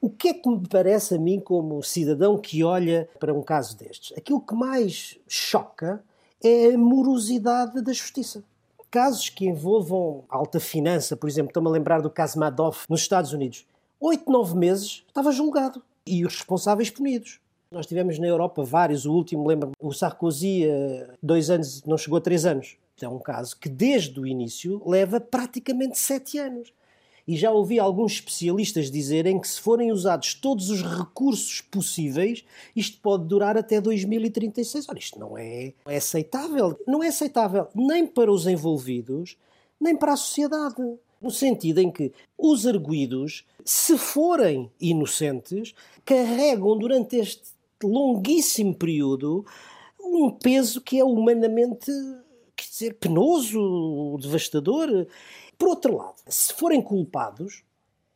O que é que me parece a mim, como cidadão que olha para um caso destes? Aquilo que mais choca é a morosidade da justiça. Casos que envolvam alta finança, por exemplo, estou-me a lembrar do caso Madoff nos Estados Unidos. Oito, nove meses estava julgado e os responsáveis punidos. Nós tivemos na Europa vários, o último, lembro o Sarkozy, eh, dois anos, não chegou a três anos. É um caso que desde o início leva praticamente sete anos. E já ouvi alguns especialistas dizerem que se forem usados todos os recursos possíveis, isto pode durar até 2036. Ora, isto não é, é aceitável. Não é aceitável nem para os envolvidos, nem para a sociedade. No sentido em que os arguídos, se forem inocentes, carregam durante este longuíssimo período um peso que é humanamente quer dizer, penoso, devastador. Por outro lado, se forem culpados,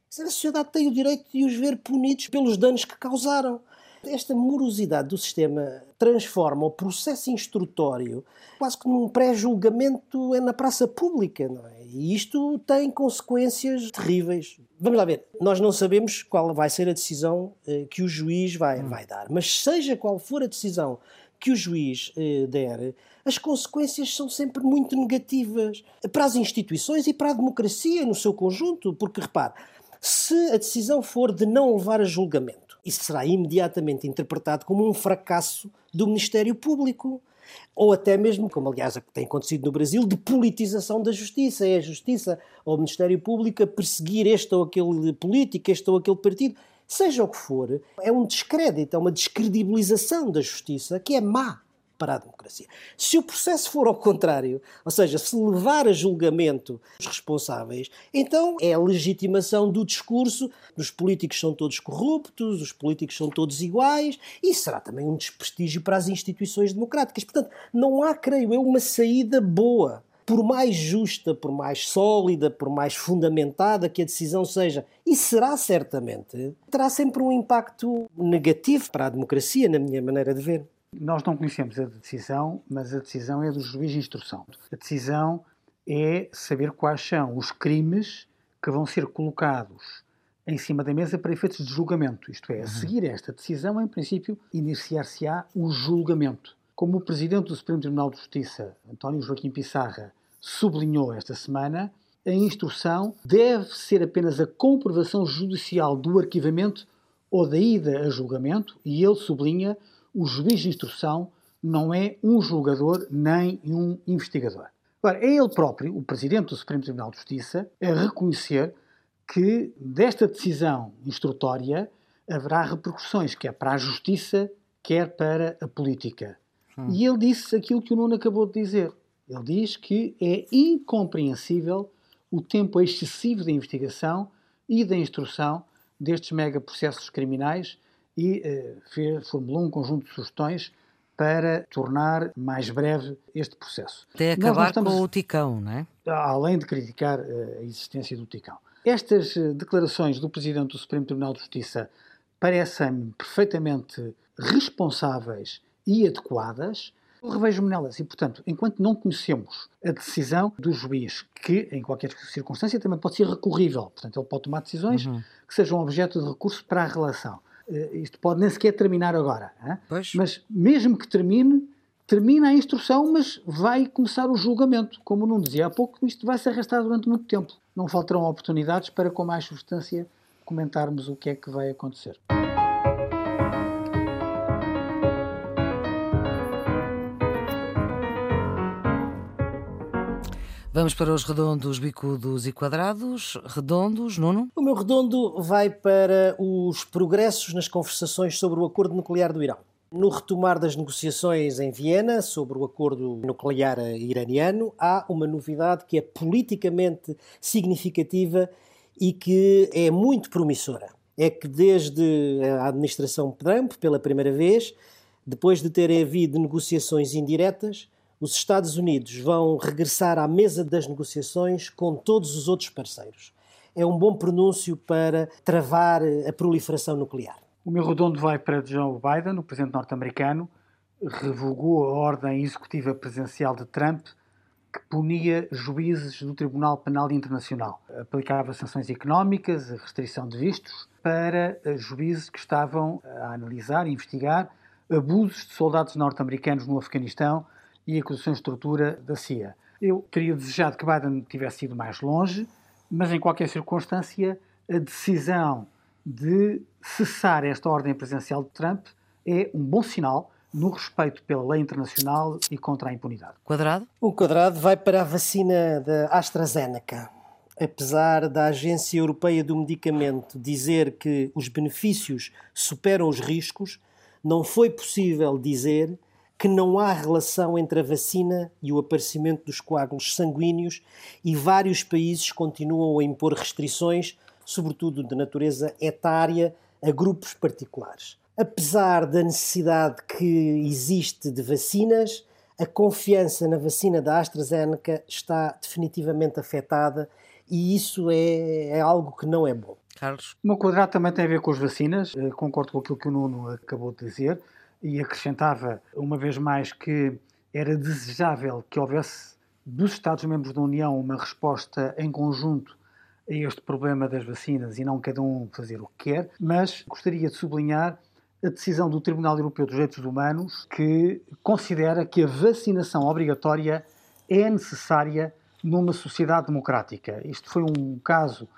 a sociedade tem o direito de os ver punidos pelos danos que causaram. Esta morosidade do sistema transforma o processo instrutório quase que num pré-julgamento é na praça pública, não é? E isto tem consequências terríveis. Vamos lá ver, nós não sabemos qual vai ser a decisão eh, que o juiz vai, vai dar, mas seja qual for a decisão que o juiz eh, der, as consequências são sempre muito negativas para as instituições e para a democracia no seu conjunto, porque repare, se a decisão for de não levar a julgamento, isso será imediatamente interpretado como um fracasso do Ministério Público. Ou até mesmo, como aliás tem acontecido no Brasil, de politização da justiça. É a justiça ou o Ministério Público a perseguir este ou aquele político, este ou aquele partido. Seja o que for, é um descrédito, é uma descredibilização da justiça que é má para a democracia. Se o processo for ao contrário, ou seja, se levar a julgamento os responsáveis, então é a legitimação do discurso dos políticos são todos corruptos, os políticos são todos iguais, e será também um desprestígio para as instituições democráticas. Portanto, não há, creio eu, uma saída boa por mais justa, por mais sólida, por mais fundamentada que a decisão seja, e será certamente, terá sempre um impacto negativo para a democracia, na minha maneira de ver. Nós não conhecemos a decisão, mas a decisão é do juiz de instrução. A decisão é saber quais são os crimes que vão ser colocados em cima da mesa para efeitos de julgamento. Isto é, a uhum. seguir esta decisão, em princípio, iniciar-se-á o julgamento. Como o Presidente do Supremo Tribunal de Justiça, António Joaquim Pissarra, sublinhou esta semana, a instrução deve ser apenas a comprovação judicial do arquivamento ou da ida a julgamento, e ele sublinha o juiz de instrução não é um julgador nem um investigador. Agora, é ele próprio, o Presidente do Supremo Tribunal de Justiça, a reconhecer que desta decisão instrutória haverá repercussões, quer para a justiça, quer para a política. Hum. E ele disse aquilo que o Nuno acabou de dizer. Ele diz que é incompreensível o tempo excessivo de investigação e da instrução destes megaprocessos criminais e fez, formulou um conjunto de sugestões para tornar mais breve este processo. Até acabar estamos, com o Ticão, não é? Além de criticar uh, a existência do Ticão. Estas uh, declarações do Presidente do Supremo Tribunal de Justiça parecem-me perfeitamente responsáveis e adequadas. Eu revejo-me nelas e, portanto, enquanto não conhecemos a decisão do juiz, que em qualquer circunstância também pode ser recorrível, portanto, ele pode tomar decisões uhum. que sejam objeto de recurso para a relação eh, isto pode nem sequer terminar agora. Mas mesmo que termine, termina a instrução, mas vai começar o julgamento. Como não dizia há pouco, isto vai se arrastar durante muito tempo. Não faltarão oportunidades para, com mais substância, comentarmos o que é que vai acontecer. Vamos para os redondos, bicudos e quadrados. Redondos, Nuno? O meu redondo vai para os progressos nas conversações sobre o acordo nuclear do Irão. No retomar das negociações em Viena sobre o acordo nuclear iraniano, há uma novidade que é politicamente significativa e que é muito promissora. É que desde a administração Trump, pela primeira vez, depois de ter havido negociações indiretas, os Estados Unidos vão regressar à mesa das negociações com todos os outros parceiros. É um bom pronúncio para travar a proliferação nuclear. O meu redondo vai para Joe Biden, o presidente norte-americano, revogou a ordem executiva presidencial de Trump que punia juízes do Tribunal Penal Internacional. Aplicava sanções económicas, restrição de vistos para juízes que estavam a analisar e investigar abusos de soldados norte-americanos no Afeganistão e acusações de estrutura da CIA. Eu teria desejado que Biden tivesse ido mais longe, mas em qualquer circunstância, a decisão de cessar esta ordem presidencial de Trump é um bom sinal no respeito pela lei internacional e contra a impunidade. Quadrado? O quadrado vai para a vacina da AstraZeneca. Apesar da Agência Europeia do Medicamento dizer que os benefícios superam os riscos, não foi possível dizer que não há relação entre a vacina e o aparecimento dos coágulos sanguíneos e vários países continuam a impor restrições, sobretudo de natureza etária, a grupos particulares. Apesar da necessidade que existe de vacinas, a confiança na vacina da AstraZeneca está definitivamente afetada e isso é, é algo que não é bom. Carlos? O meu quadrado também tem a ver com as vacinas, eh, concordo com aquilo que o Nuno acabou de dizer e acrescentava uma vez mais que era desejável que houvesse dos Estados-membros da União uma resposta em conjunto a este problema das vacinas e não cada um fazer o que quer, mas gostaria de sublinhar a decisão do Tribunal Europeu dos Direitos Humanos que considera que a vacinação obrigatória é necessária numa sociedade democrática. Isto foi um caso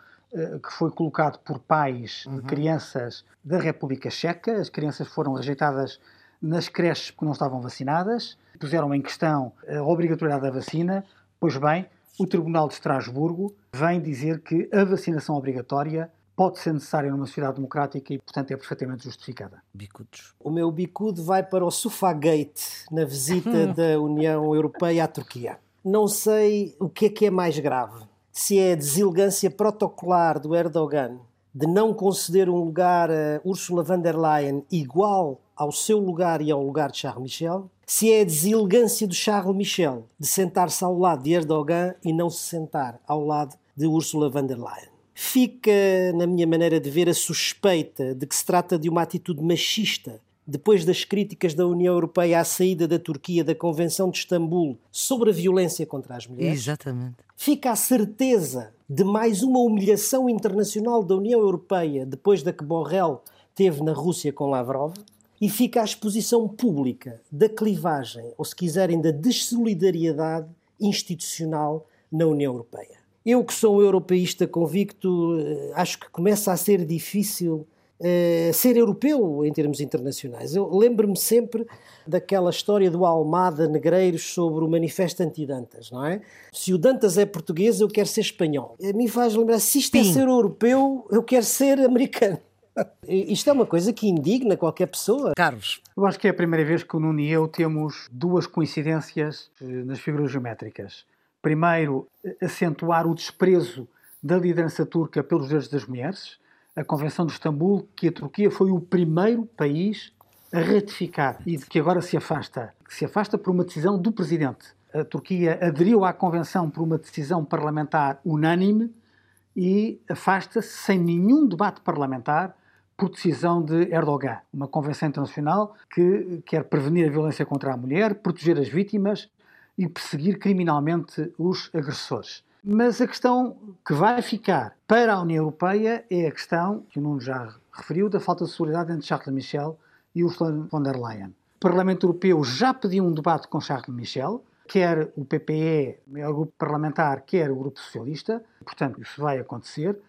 que foi colocado por pais uhum. de crianças da República Checa. As crianças foram rejeitadas nas creches porque não estavam vacinadas, puseram em questão a obrigatoriedade da vacina. Pois bem, o Tribunal de Estrasburgo vem dizer que a vacinação obrigatória pode ser necessária numa sociedade democrática e, portanto, é perfeitamente justificada. Bicudos. O meu bicudo vai para o Sufagate na visita da União Europeia à Turquia. Não sei o que é que é mais grave. Se é a deselegância protocolar do Erdogan de não conceder um lugar a Ursula von der Leyen igual ao seu lugar e ao lugar de Charles Michel, se é a deselegância do Charles Michel de sentar-se ao lado de Erdogan e não se sentar ao lado de Ursula von der Leyen. Fica, na minha maneira de ver, a suspeita de que se trata de uma atitude machista depois das críticas da União Europeia à saída da Turquia da Convenção de Istambul sobre a violência contra as mulheres. Exatamente. Fica a certeza de mais uma humilhação internacional da União Europeia depois da que Borrell teve na Rússia com Lavrov e fica a exposição pública da clivagem, ou se quiserem, da dessolidariedade institucional na União Europeia. Eu, que sou um europeísta convicto, eh, acho que começa a ser difícil uh, ser europeu em termos internacionais. Eu lembro-me sempre daquela história do Almada Negreiros sobre o Manifesto Anti-Dantas, não é? Se o Dantas é português, eu quero ser espanhol. A mim faz lembrar, se isto é ser europeu, eu quero ser americano. Isto é uma coisa que indigna qualquer pessoa. Carlos. Eu acho que é a primeira vez que o Nuno e eu temos duas coincidências eh, nas figuras geométricas. Primeiro, acentuar o desprezo da liderança turca pelos direitos das mulheres. A Convenção de Istambul, que a Turquia foi o primeiro país a ratificar e que agora se afasta. Que se afasta por uma decisão do Presidente. A Turquia aderiu à Convenção por uma decisão parlamentar unânime e afasta-se sem nenhum debate parlamentar por decisão de Erdogan, uma convenção internacional que quer prevenir a violência contra a mulher, proteger as vítimas e perseguir criminalmente os agressores. Mas a questão que vai ficar para a União Europeia é a questão, que o Nuno já referiu, da falta de solidariedade entre Charles Michel e Ursula von der Leyen. O Parlamento Europeu já pediu um debate com Charles Michel, quer o PPE, o maior grupo parlamentar, quer o Grupo Socialista, portanto, isso vai acontecer,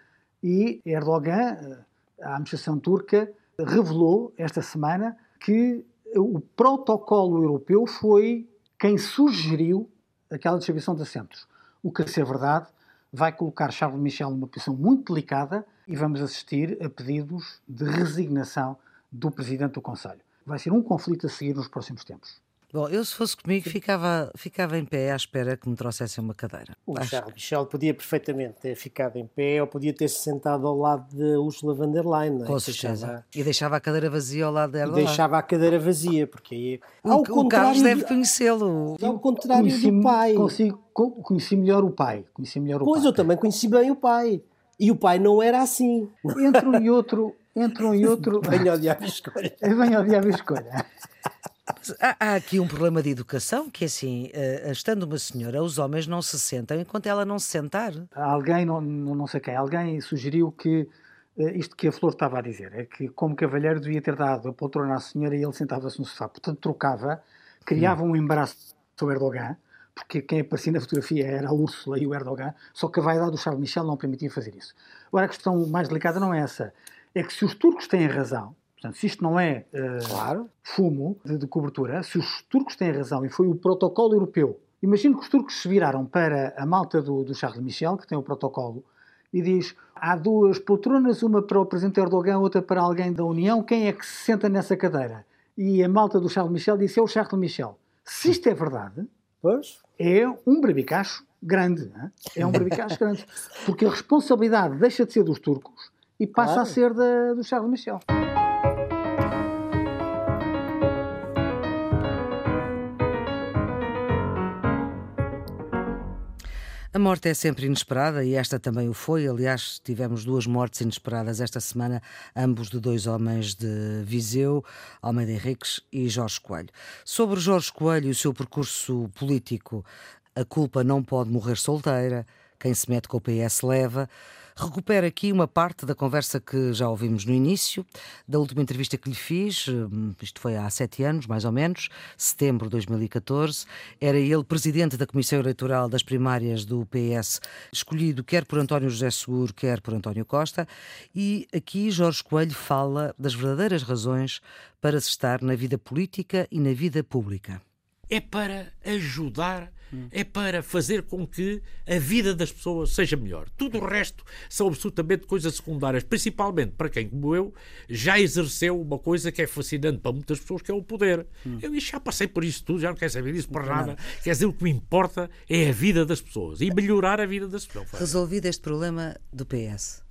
e Erdogan a administração turca revelou esta semana que o protocolo europeu foi quem sugeriu aquela distribuição de assentos. O que, a ser verdade, vai colocar Charles Michel numa posição muito delicada e vamos assistir a pedidos de resignação do presidente do Conselho. Vai ser um conflito a seguir nos próximos tempos. Bom, eu se fosse comigo ficava, ficava em pé à espera que me trouxessem uma cadeira. O Acho... Charles Michel podia perfeitamente ter ficado em pé ou podia ter se sentado ao lado de Ursula von der Leyen. É? Com certeza. Deixava... E deixava a cadeira vazia ao lado dela. E deixava a cadeira vazia, porque aí... Ao o, o Carlos deve conhecê-lo. Ao contrário conheci, do pai. Consigo, conheci melhor o pai. Conheci melhor o pois, pai. eu também conheci bem o pai. E o pai não era assim. Entre um e outro... Entre um e outro... Venho odiar a escolha. Venho odiar a escolha. Há, há, aqui um problema de educação, que é assim, uh, estando uma senhora, os homens não se sentam enquanto ela não se sentar. Alguém, não, não sei quem, alguém sugeriu que uh, isto que a Flor estava a dizer, é que como cavalheiro devia ter dado a poltrona à senhora e ele sentava-se no sofá. Portanto, trocava, criava hum. um embaraço sobre Erdogan, porque quem aparecia na fotografia era a Úrsula e o Erdogan, só que a vaidade do Charles Michel não permitia fazer isso. Agora, a questão mais delicada não é essa, é que se os turcos têm razão, Portanto, se isto não é uh, claro. fumo de, de, cobertura, se os turcos têm razão e foi o protocolo europeu, imagino que os turcos se viraram para a malta do, do Charles Michel, que tem o protocolo, e diz: há duas poltronas, uma para o Presidente Erdogan, outra para alguém da União, quem é que se senta nessa cadeira? E a malta do Charles Michel disse: é o Charles Michel. Se isto é verdade, pois. é um brabicacho grande. É um brabicacho grande. Porque a responsabilidade deixa de ser dos turcos e passa claro. a ser da, do Charles Michel. A morte é sempre inesperada e esta também o foi. Aliás, tivemos duas mortes inesperadas esta semana, ambos de dois homens de Viseu, Almeida Henriques e Jorge Coelho. Sobre Jorge Coelho e o seu percurso político, a culpa não pode morrer solteira, quem se mete com o PS leva. Recupero aqui uma parte da conversa que já ouvimos no início, da última entrevista que lhe fiz, hum, isto foi há sete anos, mais ou menos, setembro de 2014. Era ele presidente da Comissão Eleitoral das primárias do PS, escolhido quer por António José Seguro, quer por António Costa. E aqui Jorge Coelho fala das verdadeiras razões para se estar na vida política e na vida pública. É para ajudar é para fazer com que a vida das pessoas seja melhor. Tudo o resto são absolutamente coisas secundárias, principalmente para quem, como eu, já exerceu uma coisa que é fascinante para muitas pessoas, que é o poder. Hum. Eu já passei por isso tudo, já não quero saber disso para nada. nada. Quer dizer, o que me importa é a vida das pessoas e melhorar a vida das pessoas. Resolvido este problema do PS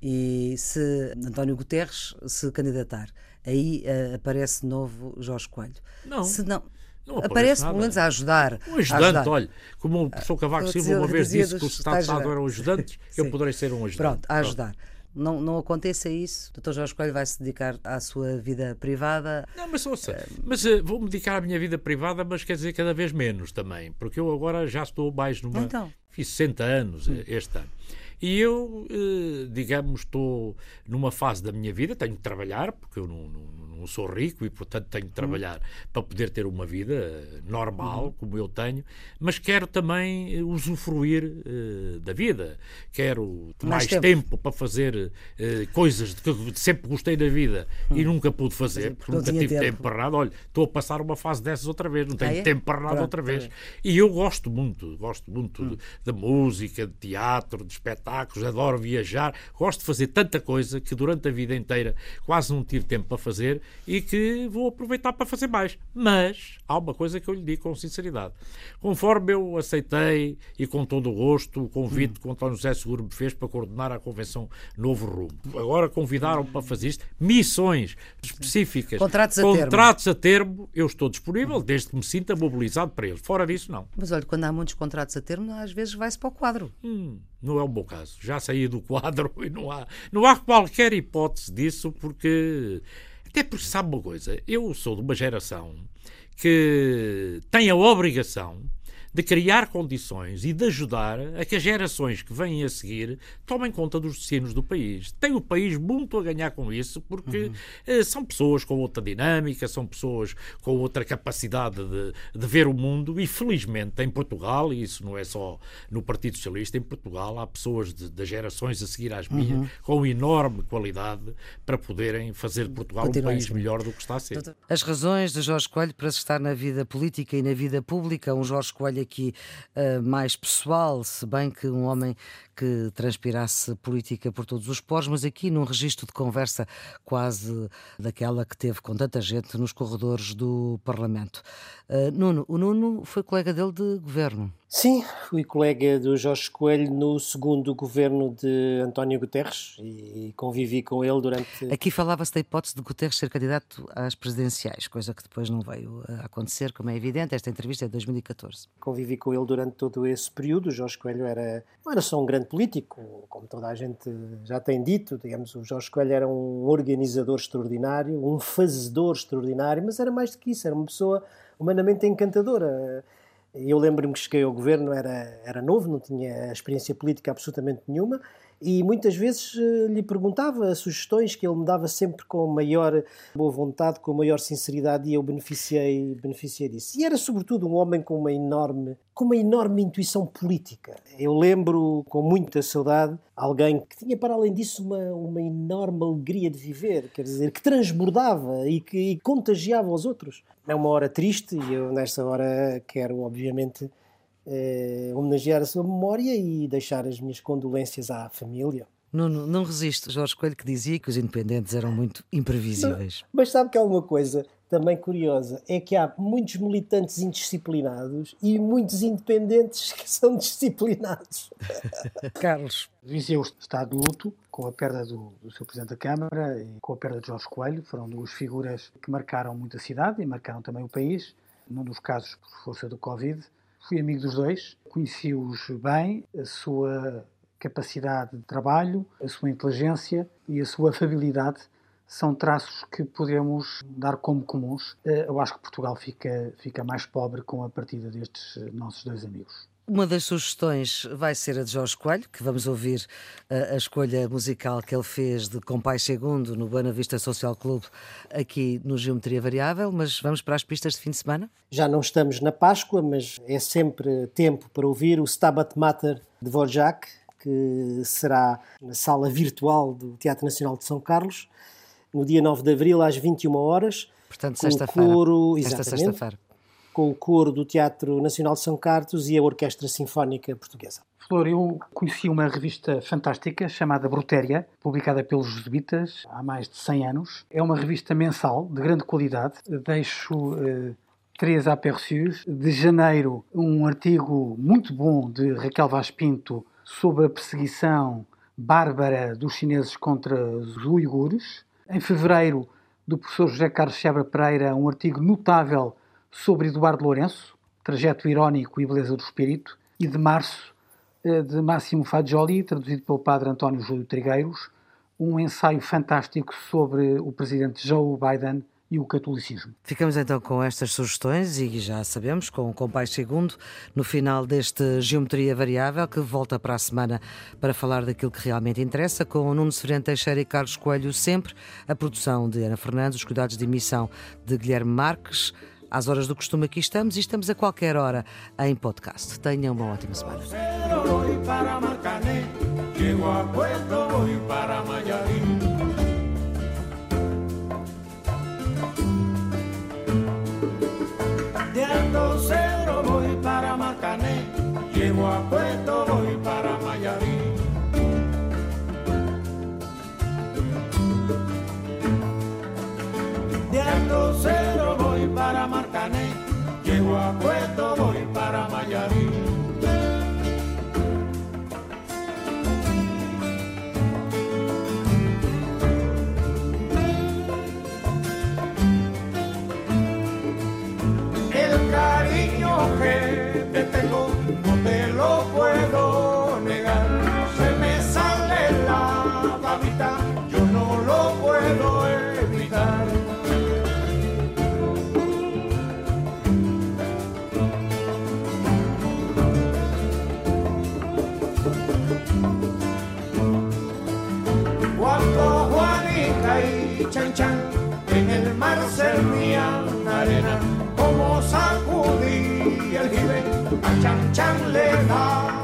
e se António Guterres se candidatar, aí uh, aparece de novo Jorge Coelho. Não. Se não, não aparece pelo menos a ajudar. Um ajudante, ajudar. olha, como o professor Cavaco Silva uma vez disse que o Estado de Estado eram ajudantes, eu poderei ser um ajudante. Pronto, a ajudar. Pronto. Não, não aconteça isso, o Dr. Jorge Coelho vai se dedicar à sua vida privada. Não, mas ouça, uh, mas uh, vou-me dedicar à minha vida privada, mas quer dizer cada vez menos também, porque eu agora já estou mais numa. Então. Fiz 60 anos hum. este ano. E eu, uh, digamos, estou numa fase da minha vida, tenho que trabalhar, porque eu não, não não sou rico e, portanto, tenho de trabalhar uhum. para poder ter uma vida eh, normal, uhum. como eu tenho, mas quero também eh, usufruir uh, da vida. Quero mais, mais tempo. tempo. para fazer uh, coisas de que sempre gostei da vida e nunca pude fazer, porque nunca tive tempo. tempo para nada. Olha, estou a passar uma fase dessas outra vez, não tenho ah, é? tempo para nada Pronto, outra vez. É. E eu gosto muito, gosto muito hum. de música, de teatro, de espetáculos, adoro viajar, gosto de fazer tanta coisa que durante a vida inteira quase não tive tempo para fazer e que vou aproveitar para fazer mais. Mas há uma coisa que eu lhe digo com sinceridade. Conforme eu aceitei e com todo o gosto o convite hum. que o António José Seguro me fez para coordenar a Convenção Novo Rumo. Agora convidaram-me para fazer isto. Missões específicas. Contratos a Contratos termo. a termo, eu estou disponível desde que me sinta mobilizado para eles. Fora disso, não. Mas olha, quando há muitos contratos a termo, às vezes vai-se para o quadro. Hum, não é o meu caso. Já saí do quadro e não há, não há qualquer hipótese disso porque até porque sabe uma coisa, eu sou de uma geração que tem a obrigação de criar condições e de ajudar a que as gerações que vêm a seguir tomem conta dos destinos do país. Tem o país muito a ganhar com isso, porque uhum. Eh, são pessoas com outra dinâmica, são pessoas com outra capacidade de, de, ver o mundo e, felizmente, em Portugal, e isso não é só no Partido Socialista, em Portugal há pessoas das gerações a seguir às minhas uhum. com enorme qualidade para poderem fazer de Portugal Continua um país melhor do que está a ser. As razões de Jorge Coelho para se estar na vida política e na vida pública, um Jorge Coelho aqui uh, mais pessoal, se bem que um homem que transpirasse política por todos os poros, mas aqui num registro de conversa quase daquela que teve com tanta gente nos corredores do Parlamento. Uh, Nuno, o Nuno foi colega dele de governo. Sim, fui colega do Jorge Coelho no segundo governo de António Guterres e convivi com ele durante. Aqui falava-se da hipótese de Guterres ser candidato às presidenciais, coisa que depois não veio a acontecer, como é evidente. Esta entrevista é de 2014. Convivi com ele durante todo esse período. O Jorge Coelho era, não era só um grande político, como toda a gente já tem dito. Digamos, o Jorge Coelho era um organizador extraordinário, um fazedor extraordinário, mas era mais do que isso, era uma pessoa humanamente encantadora eu lembro-me que cheguei ao governo, era, era novo, não tinha experiência política absolutamente nenhuma, e muitas vezes eh, lhe perguntava sugestões que ele me dava sempre com maior boa vontade, com maior sinceridade e eu beneficiei, beneficiei disso. E era sobretudo um homem com uma enorme, com uma enorme intuição política. Eu lembro com muita saudade alguém que tinha para além disso uma, uma enorme alegria de viver, quer dizer, que transbordava e que e contagiava os outros. É uma hora triste e eu nesta hora quero obviamente eh, homenagear a sua memória e deixar as minhas condolências à família. Não, não, não resisto, Jorge Coelho, que dizia que os independentes eram muito imprevisíveis. Mas, mas sabe que há uma coisa também curiosa: é que há muitos militantes indisciplinados e muitos independentes que são disciplinados. Carlos. Viseu está de luto com a perda do, do seu Presidente da Câmara e com a perda de Jorge Coelho. Foram duas figuras que marcaram muito a cidade e marcaram também o país. Num dos casos, por força do Covid, Fui amigo dos dois, conheci-os bem, a sua capacidade de trabalho, a sua inteligência e a sua afabilidade são traços que podemos dar como comuns. Eh, eu acho que Portugal fica, fica mais pobre com a partida destes nossos dois amigos. Uma das sugestões vai ser a de Jorge Coelho, que vamos ouvir a, eh, a escolha musical que ele fez de Compai Segundo no Buena Vista Social Club aqui no Geometria Variável, mas vamos para as pistas de fim de semana? Já não estamos na Páscoa, mas é sempre tempo para ouvir o Stabat Mater de Dvorak, que será na sala virtual do Teatro Nacional de São Carlos, no dia 9 de abril às 21 horas. Portanto, sexta-feira. Esta sexta-feira com o coro do Teatro Nacional de São Carlos e a Orquestra Sinfónica Portuguesa. Flor, eu conheci uma revista fantástica chamada Brutéria, publicada pelos jesuítas há mais de 100 anos. É uma revista mensal de grande qualidade. Deixo eh, três aperçus. De janeiro, um artigo muito bom de Raquel Vaz Pinto sobre a perseguição bárbara dos chineses contra os uigures. Em fevereiro, do professor José Carlos Sebra Pereira, um artigo notável sobre Eduardo Lourenço, Trajeto Irónico e Beleza do Espírito, e de março, eh, de Máximo Fagioli, traduzido pelo padre António Júlio Trigueiros, um ensaio fantástico sobre o presidente Joe Biden e o catolicismo. Ficamos então com estas sugestões e já sabemos, com o Compais Segundo, no final deste Geometria Variável, que volta para a semana para falar daquilo que realmente interessa, com o Nuno Severino Teixeira e Carlos Coelho sempre, a produção de Ana Fernandes, os cuidados de emissão de Guilherme Marques, às horas do costume aqui estamos e estamos a qualquer hora em podcast. Tenham uma ótima semana. De para llego a Puerto, voy para Mayarí. De Cero voy para Marcané, llego a Puerto, Chan Chan en el mar servían arena, como sacudí el jibe, a Chan Chan le daba